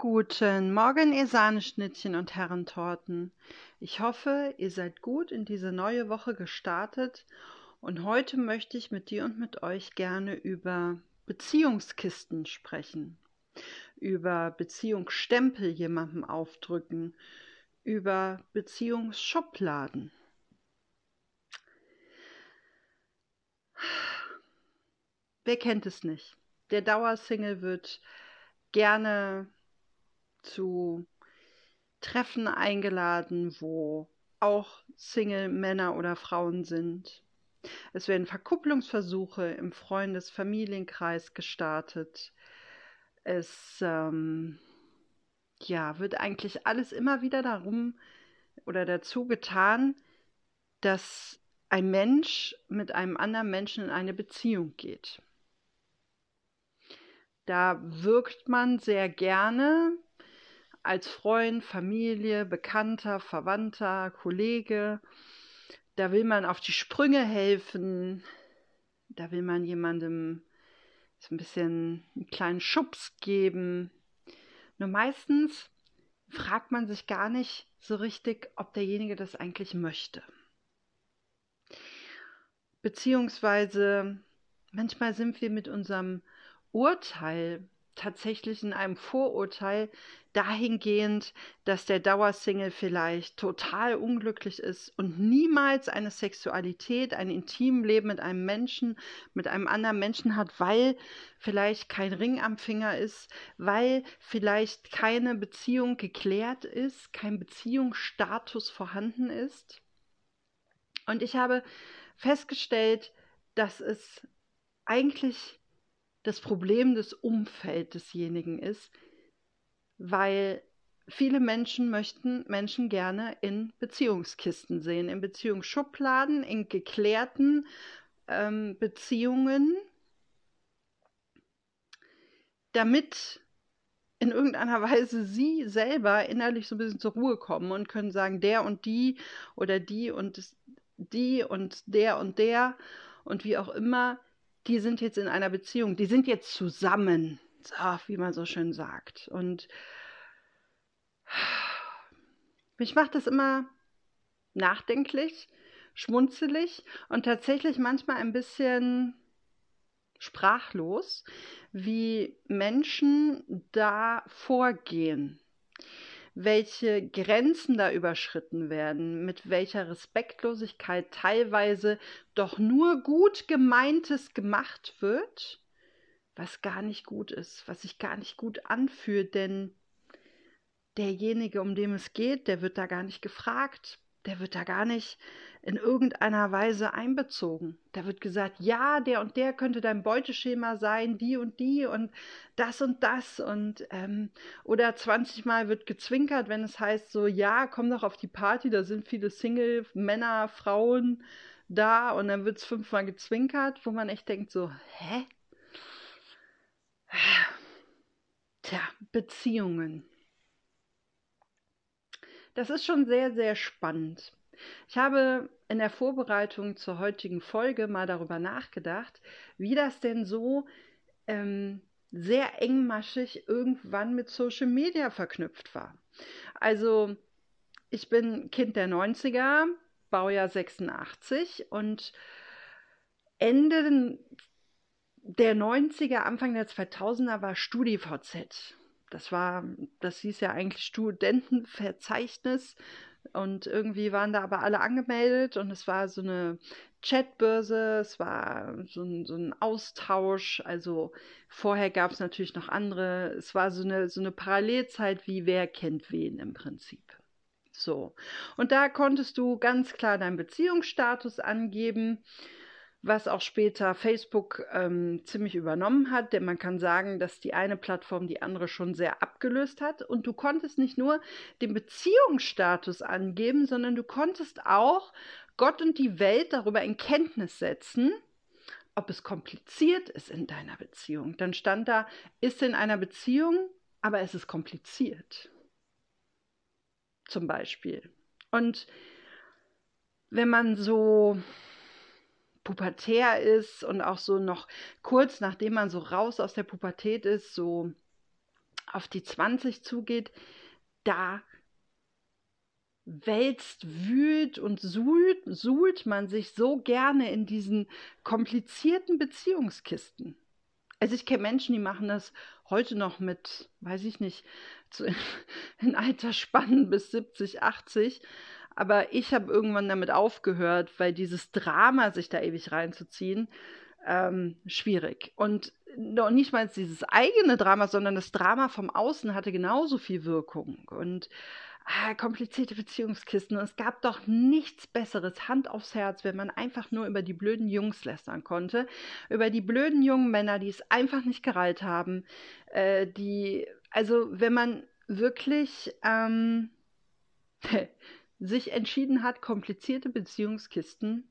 Guten Morgen, ihr Sahneschnittchen und Herrentorten. Ich hoffe, ihr seid gut in diese neue Woche gestartet und heute möchte ich mit dir und mit euch gerne über Beziehungskisten sprechen, über Beziehungsstempel jemandem aufdrücken, über Beziehungsschubladen. Wer kennt es nicht? Der Dauersingle wird gerne zu Treffen eingeladen, wo auch Single-Männer oder Frauen sind. Es werden Verkupplungsversuche im Freundes-Familienkreis gestartet. Es ähm, ja, wird eigentlich alles immer wieder darum oder dazu getan, dass ein Mensch mit einem anderen Menschen in eine Beziehung geht. Da wirkt man sehr gerne als Freund, Familie, Bekannter, Verwandter, Kollege. Da will man auf die Sprünge helfen. Da will man jemandem so ein bisschen einen kleinen Schubs geben. Nur meistens fragt man sich gar nicht so richtig, ob derjenige das eigentlich möchte. Beziehungsweise manchmal sind wir mit unserem Urteil tatsächlich in einem Vorurteil dahingehend, dass der Dauersingle vielleicht total unglücklich ist und niemals eine Sexualität, ein Intimleben mit einem Menschen, mit einem anderen Menschen hat, weil vielleicht kein Ring am Finger ist, weil vielleicht keine Beziehung geklärt ist, kein Beziehungsstatus vorhanden ist. Und ich habe festgestellt, dass es eigentlich das Problem des Umfelds desjenigen ist, weil viele Menschen möchten Menschen gerne in Beziehungskisten sehen, in Beziehungsschubladen, in geklärten ähm, Beziehungen, damit in irgendeiner Weise sie selber innerlich so ein bisschen zur Ruhe kommen und können sagen, der und die oder die und die und der und der und wie auch immer die sind jetzt in einer Beziehung, die sind jetzt zusammen, wie man so schön sagt. Und mich macht das immer nachdenklich, schmunzelig und tatsächlich manchmal ein bisschen sprachlos, wie Menschen da vorgehen welche Grenzen da überschritten werden, mit welcher Respektlosigkeit teilweise doch nur gut gemeintes gemacht wird, was gar nicht gut ist, was sich gar nicht gut anfühlt, denn derjenige, um den es geht, der wird da gar nicht gefragt, der wird da gar nicht in irgendeiner Weise einbezogen. Da wird gesagt, ja, der und der könnte dein Beuteschema sein, die und die und das und das und ähm, oder 20 Mal wird gezwinkert, wenn es heißt so, ja, komm doch auf die Party, da sind viele Single Männer, Frauen da und dann wird es fünfmal gezwinkert, wo man echt denkt so, hä? Tja, Beziehungen. Das ist schon sehr, sehr spannend. Ich habe in der Vorbereitung zur heutigen Folge mal darüber nachgedacht, wie das denn so ähm, sehr engmaschig irgendwann mit Social Media verknüpft war. Also ich bin Kind der 90er, Baujahr 86 und Ende der 90er, Anfang der 2000er war StudiVZ. Das war, das hieß ja eigentlich Studentenverzeichnis und irgendwie waren da aber alle angemeldet und es war so eine Chatbörse, es war so ein, so ein Austausch. Also vorher gab es natürlich noch andere. Es war so eine, so eine Parallelzeit wie wer kennt wen im Prinzip. So. Und da konntest du ganz klar deinen Beziehungsstatus angeben was auch später Facebook ähm, ziemlich übernommen hat, denn man kann sagen, dass die eine Plattform die andere schon sehr abgelöst hat und du konntest nicht nur den Beziehungsstatus angeben, sondern du konntest auch Gott und die Welt darüber in Kenntnis setzen, ob es kompliziert ist in deiner Beziehung. Dann stand da, ist in einer Beziehung, aber es ist kompliziert. Zum Beispiel. Und wenn man so pubertär ist und auch so noch kurz nachdem man so raus aus der Pubertät ist, so auf die 20 zugeht, da wälzt, wühlt und suhlt, suhlt man sich so gerne in diesen komplizierten Beziehungskisten. Also ich kenne Menschen, die machen das heute noch mit, weiß ich nicht, zu, in Altersspannen bis 70, 80. Aber ich habe irgendwann damit aufgehört, weil dieses Drama, sich da ewig reinzuziehen, ähm, schwierig. Und noch nicht mal dieses eigene Drama, sondern das Drama vom Außen hatte genauso viel Wirkung. Und ah, komplizierte Beziehungskisten. Und es gab doch nichts Besseres, Hand aufs Herz, wenn man einfach nur über die blöden Jungs lästern konnte. Über die blöden jungen Männer, die es einfach nicht gereilt haben. Äh, die, also wenn man wirklich ähm, sich entschieden hat, komplizierte Beziehungskisten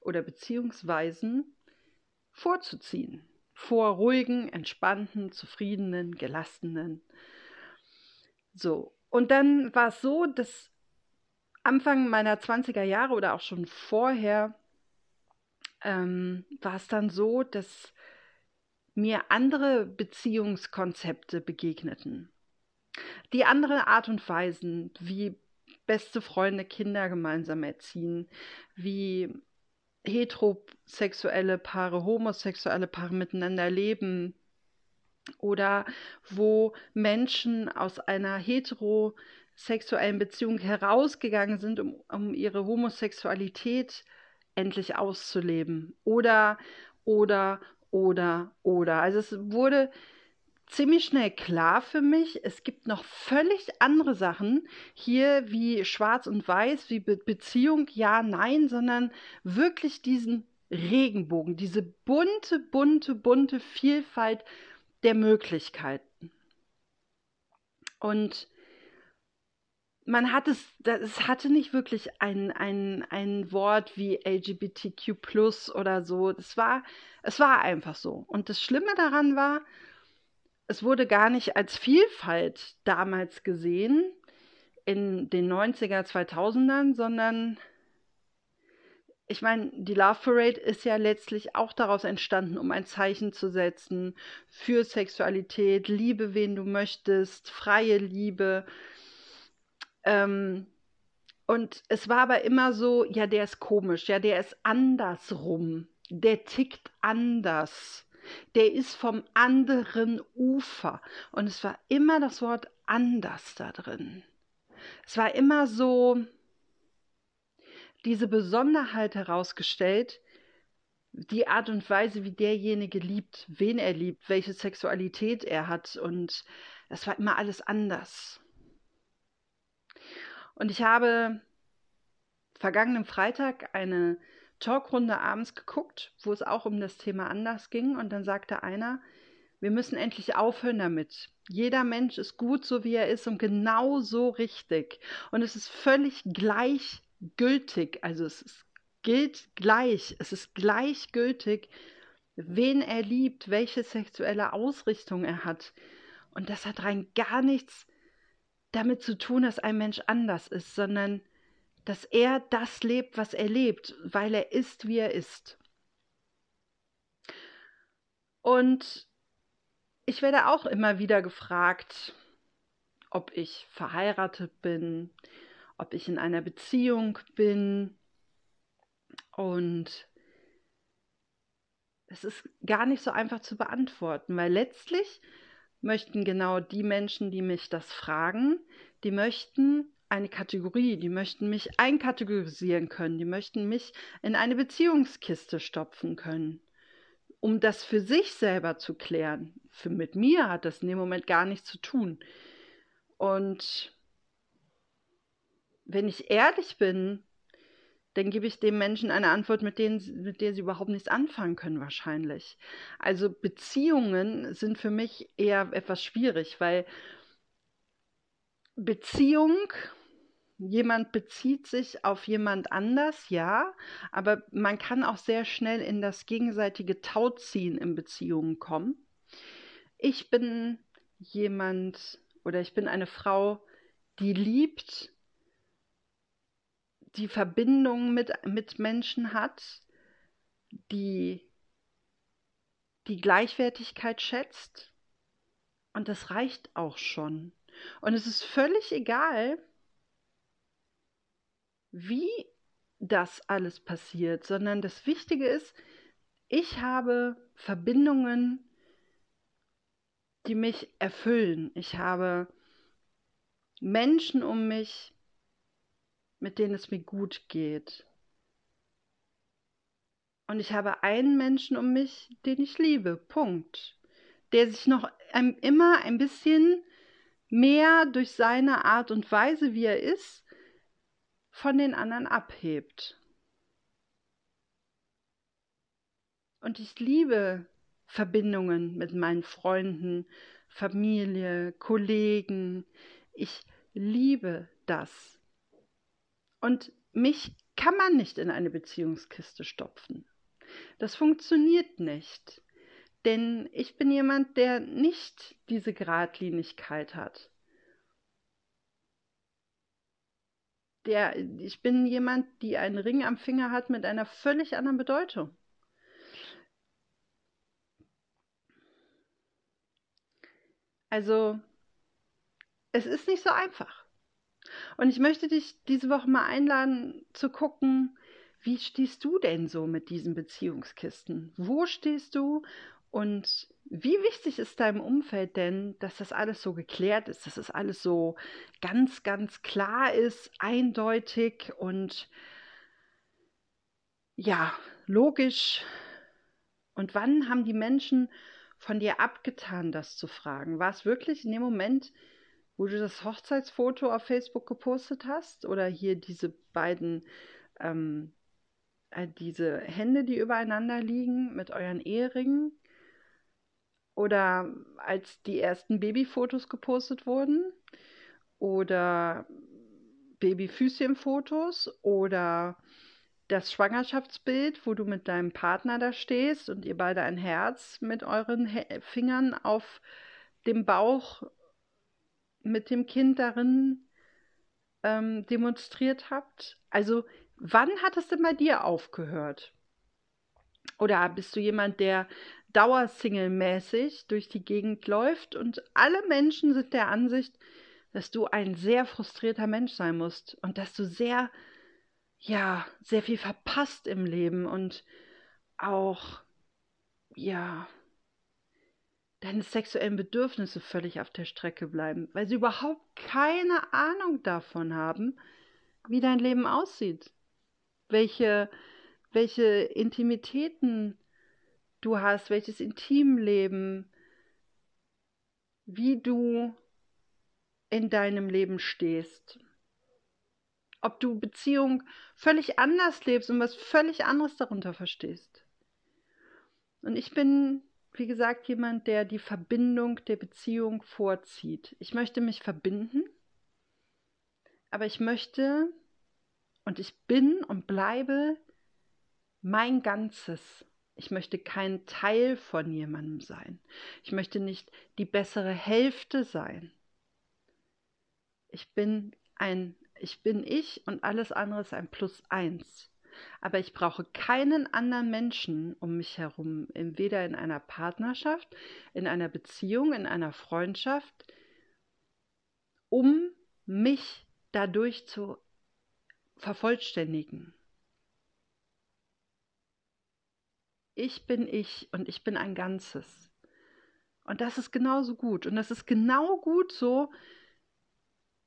oder Beziehungsweisen vorzuziehen. Vor ruhigen, entspannten, zufriedenen, gelassenen. So, und dann war es so, dass Anfang meiner 20er Jahre oder auch schon vorher ähm, war es dann so, dass mir andere Beziehungskonzepte begegneten. Die andere Art und Weisen, wie beste Freunde Kinder gemeinsam erziehen, wie heterosexuelle Paare, homosexuelle Paare miteinander leben, oder wo Menschen aus einer heterosexuellen Beziehung herausgegangen sind, um, um ihre Homosexualität endlich auszuleben. Oder, oder, oder, oder. Also es wurde ziemlich schnell klar für mich, es gibt noch völlig andere Sachen hier wie Schwarz und Weiß, wie Be Beziehung, ja, nein, sondern wirklich diesen Regenbogen, diese bunte, bunte, bunte Vielfalt der Möglichkeiten. Und man hat es, es hatte nicht wirklich ein, ein, ein Wort wie LGBTQ oder so. Es war, es war einfach so. Und das Schlimme daran war, es wurde gar nicht als Vielfalt damals gesehen in den 90er, 2000ern, sondern ich meine, die Love Parade ist ja letztlich auch daraus entstanden, um ein Zeichen zu setzen für Sexualität, Liebe, wen du möchtest, freie Liebe. Ähm, und es war aber immer so, ja, der ist komisch, ja, der ist andersrum, der tickt anders, der ist vom anderen Ufer. Und es war immer das Wort anders da drin. Es war immer so, diese Besonderheit herausgestellt, die Art und Weise, wie derjenige liebt, wen er liebt, welche Sexualität er hat. Und es war immer alles anders. Und ich habe vergangenen Freitag eine Talkrunde abends geguckt, wo es auch um das Thema anders ging. Und dann sagte einer, wir müssen endlich aufhören damit. Jeder Mensch ist gut, so wie er ist und genau so richtig. Und es ist völlig gleich, gültig, also es ist, gilt gleich, es ist gleichgültig, wen er liebt, welche sexuelle Ausrichtung er hat. Und das hat rein gar nichts damit zu tun, dass ein Mensch anders ist, sondern dass er das lebt, was er lebt, weil er ist, wie er ist. Und ich werde auch immer wieder gefragt, ob ich verheiratet bin, ob ich in einer Beziehung bin. Und es ist gar nicht so einfach zu beantworten, weil letztlich möchten genau die Menschen, die mich das fragen, die möchten eine Kategorie, die möchten mich einkategorisieren können, die möchten mich in eine Beziehungskiste stopfen können, um das für sich selber zu klären. Für mit mir hat das in dem Moment gar nichts zu tun. Und wenn ich ehrlich bin, dann gebe ich dem Menschen eine Antwort, mit, denen, mit der sie überhaupt nichts anfangen können, wahrscheinlich. Also Beziehungen sind für mich eher etwas schwierig, weil Beziehung, jemand bezieht sich auf jemand anders, ja, aber man kann auch sehr schnell in das gegenseitige Tauziehen in Beziehungen kommen. Ich bin jemand oder ich bin eine Frau, die liebt die Verbindung mit, mit Menschen hat, die die Gleichwertigkeit schätzt, Und das reicht auch schon. Und es ist völlig egal, wie das alles passiert, sondern das Wichtige ist, ich habe Verbindungen, die mich erfüllen. Ich habe Menschen um mich, mit denen es mir gut geht. Und ich habe einen Menschen um mich, den ich liebe. Punkt. Der sich noch ein, immer ein bisschen mehr durch seine Art und Weise, wie er ist, von den anderen abhebt. Und ich liebe Verbindungen mit meinen Freunden, Familie, Kollegen. Ich liebe das. Und mich kann man nicht in eine Beziehungskiste stopfen. Das funktioniert nicht. Denn ich bin jemand, der nicht diese Gradlinigkeit hat. Der, ich bin jemand, die einen Ring am Finger hat mit einer völlig anderen Bedeutung. Also, es ist nicht so einfach. Und ich möchte dich diese Woche mal einladen zu gucken, wie stehst du denn so mit diesen Beziehungskisten? Wo stehst du und wie wichtig ist deinem Umfeld denn, dass das alles so geklärt ist, dass das alles so ganz, ganz klar ist, eindeutig und ja, logisch? Und wann haben die Menschen von dir abgetan, das zu fragen? War es wirklich in dem Moment, wo du das Hochzeitsfoto auf Facebook gepostet hast? Oder hier diese beiden, ähm, äh, diese Hände, die übereinander liegen mit euren Eheringen? Oder als die ersten Babyfotos gepostet wurden? Oder Babyfüßchenfotos? Oder das Schwangerschaftsbild, wo du mit deinem Partner da stehst und ihr beide ein Herz mit euren Fingern auf dem Bauch mit dem Kind darin ähm, demonstriert habt? Also, wann hat es denn bei dir aufgehört? Oder bist du jemand, der Dauersingle-mäßig durch die Gegend läuft und alle Menschen sind der Ansicht, dass du ein sehr frustrierter Mensch sein musst und dass du sehr ja, sehr viel verpasst im Leben und auch, ja, deine sexuellen Bedürfnisse völlig auf der Strecke bleiben, weil sie überhaupt keine Ahnung davon haben, wie dein Leben aussieht, welche, welche Intimitäten du hast, welches Intimleben, wie du in deinem Leben stehst ob du Beziehung völlig anders lebst und was völlig anderes darunter verstehst. Und ich bin, wie gesagt, jemand, der die Verbindung der Beziehung vorzieht. Ich möchte mich verbinden, aber ich möchte und ich bin und bleibe mein Ganzes. Ich möchte kein Teil von jemandem sein. Ich möchte nicht die bessere Hälfte sein. Ich bin ein ich bin ich und alles andere ist ein Plus eins. Aber ich brauche keinen anderen Menschen um mich herum, weder in einer Partnerschaft, in einer Beziehung, in einer Freundschaft, um mich dadurch zu vervollständigen. Ich bin ich und ich bin ein Ganzes. Und das ist genauso gut. Und das ist genau gut so,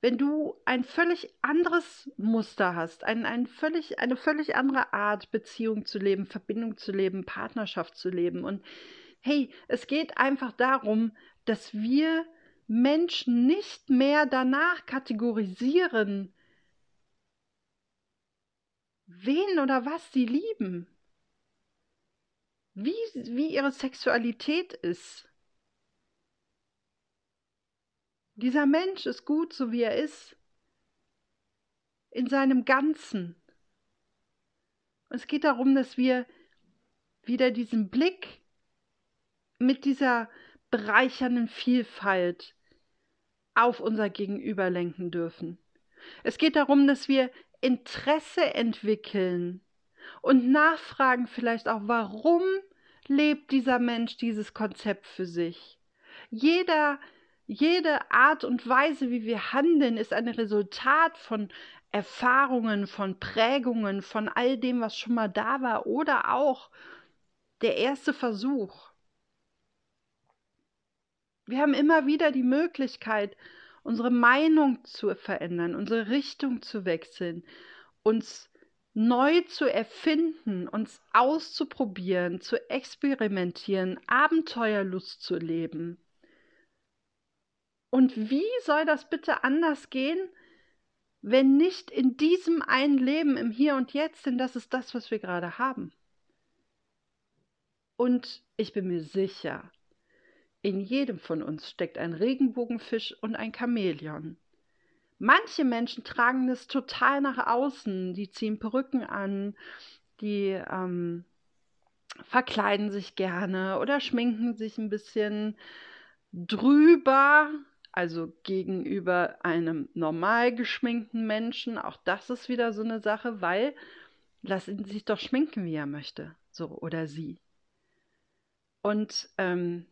wenn du ein völlig anderes Muster hast, ein, ein völlig, eine völlig andere Art, Beziehung zu leben, Verbindung zu leben, Partnerschaft zu leben. Und hey, es geht einfach darum, dass wir Menschen nicht mehr danach kategorisieren, wen oder was sie lieben, wie, wie ihre Sexualität ist. Dieser Mensch ist gut, so wie er ist, in seinem Ganzen. Und es geht darum, dass wir wieder diesen Blick mit dieser bereichernden Vielfalt auf unser Gegenüber lenken dürfen. Es geht darum, dass wir Interesse entwickeln und nachfragen vielleicht auch, warum lebt dieser Mensch dieses Konzept für sich. Jeder Jede Art und Weise, wie wir handeln, ist ein Resultat von Erfahrungen, von Prägungen, von all dem, was schon mal da war oder auch der erste Versuch. Wir haben immer wieder die Möglichkeit, unsere Meinung zu verändern, unsere Richtung zu wechseln, uns neu zu erfinden, uns auszuprobieren, zu experimentieren, Abenteuerlust zu leben. Und wie soll das bitte anders gehen, wenn nicht in diesem einen Leben im Hier und Jetzt, denn das ist das, was wir gerade haben. Und ich bin mir sicher, in jedem von uns steckt ein Regenbogenfisch und ein Chamäleon. Manche Menschen tragen es total nach außen, die ziehen Perücken an, die ähm, verkleiden sich gerne oder schminken sich ein bisschen drüber, also gegenüber einem normal geschminkten Menschen. Auch das ist wieder so eine Sache, weil lass ihn sich doch schminken, wie er möchte, so oder sie. Und ähm,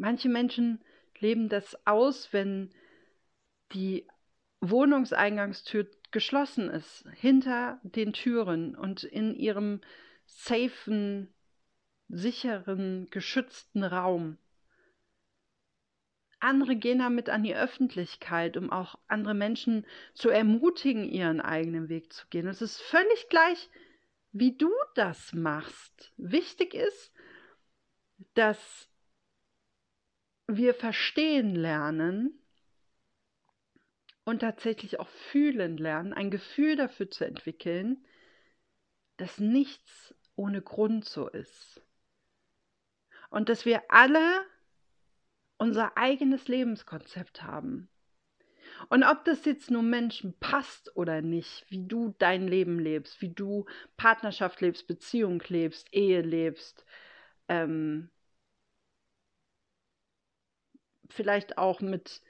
Manche Menschen leben das aus, wenn die Wohnungseingangstür geschlossen ist, hinter den Türen und in ihrem safen, sicheren, geschützten Raum. Andere gehen damit an die Öffentlichkeit, um auch andere Menschen zu ermutigen, ihren eigenen Weg zu gehen. es ist völlig gleich, wie du das machst. Wichtig ist, dass wir verstehen lernen und tatsächlich auch fühlen lernen, ein Gefühl dafür zu entwickeln, dass nichts ohne Grund so ist. Und dass wir alle unser eigenes Lebenskonzept haben. Und ob das jetzt nur Menschen passt oder nicht, wie du dein Leben lebst, wie du Partnerschaft lebst, Beziehung lebst, Ehe lebst, ähm, vielleicht auch mit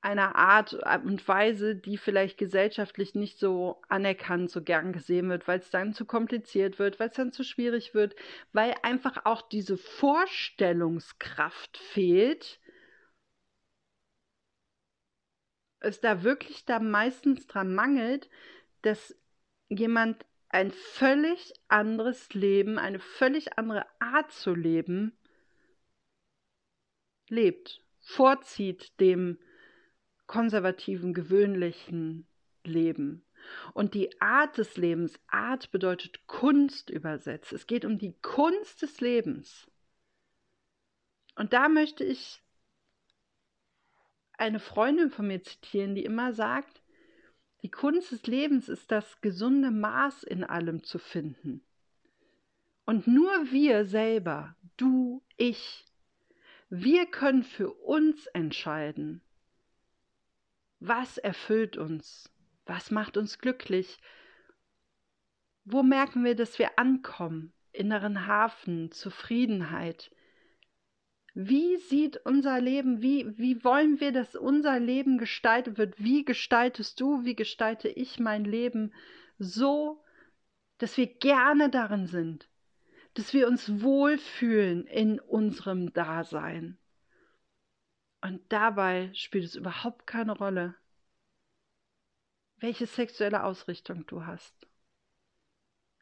einer Art und Weise, die vielleicht gesellschaftlich nicht so anerkannt, so gern gesehen wird, weil es dann zu kompliziert wird, weil es dann zu schwierig wird, weil einfach auch diese Vorstellungskraft fehlt, es da wirklich da meistens dran mangelt, dass jemand ein völlig anderes Leben, eine völlig andere Art zu leben, lebt, vorzieht dem konservativen, gewöhnlichen Leben. Und die Art des Lebens, Art bedeutet Kunst übersetzt. Es geht um die Kunst des Lebens. Und da möchte ich eine Freundin von mir zitieren, die immer sagt, die Kunst des Lebens ist das gesunde Maß in allem zu finden. Und nur wir selber, du, ich, wir können für uns entscheiden, was erfüllt uns, was macht uns glücklich, wo merken wir, dass wir ankommen, inneren Hafen, Zufriedenheit, wie sieht unser Leben, wie, wie wollen wir, dass unser Leben gestaltet wird? Wie gestaltest du, wie gestalte ich mein Leben so, dass wir gerne darin sind, dass wir uns wohlfühlen in unserem Dasein? Und dabei spielt es überhaupt keine Rolle, welche sexuelle Ausrichtung du hast,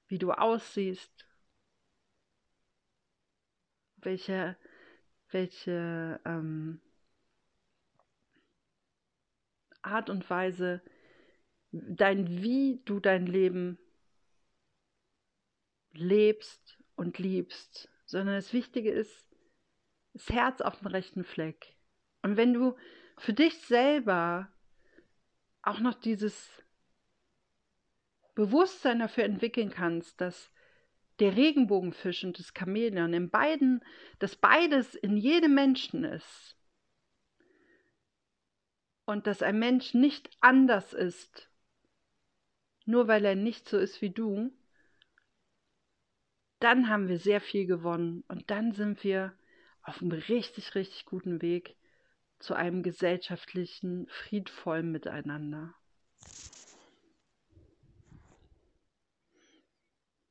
wie du aussiehst, welche welche ähm, Art und Weise, dein wie du dein Leben lebst und liebst, sondern das Wichtige ist, das Herz auf dem rechten Fleck. Und wenn du für dich selber auch noch dieses Bewusstsein dafür entwickeln kannst, dass der Regenbogenfisch und das Chamäleon, in beiden, dass beides in jedem Menschen ist. Und dass ein Mensch nicht anders ist, nur weil er nicht so ist wie du, dann haben wir sehr viel gewonnen und dann sind wir auf einem richtig, richtig guten Weg zu einem gesellschaftlichen, friedvollen Miteinander.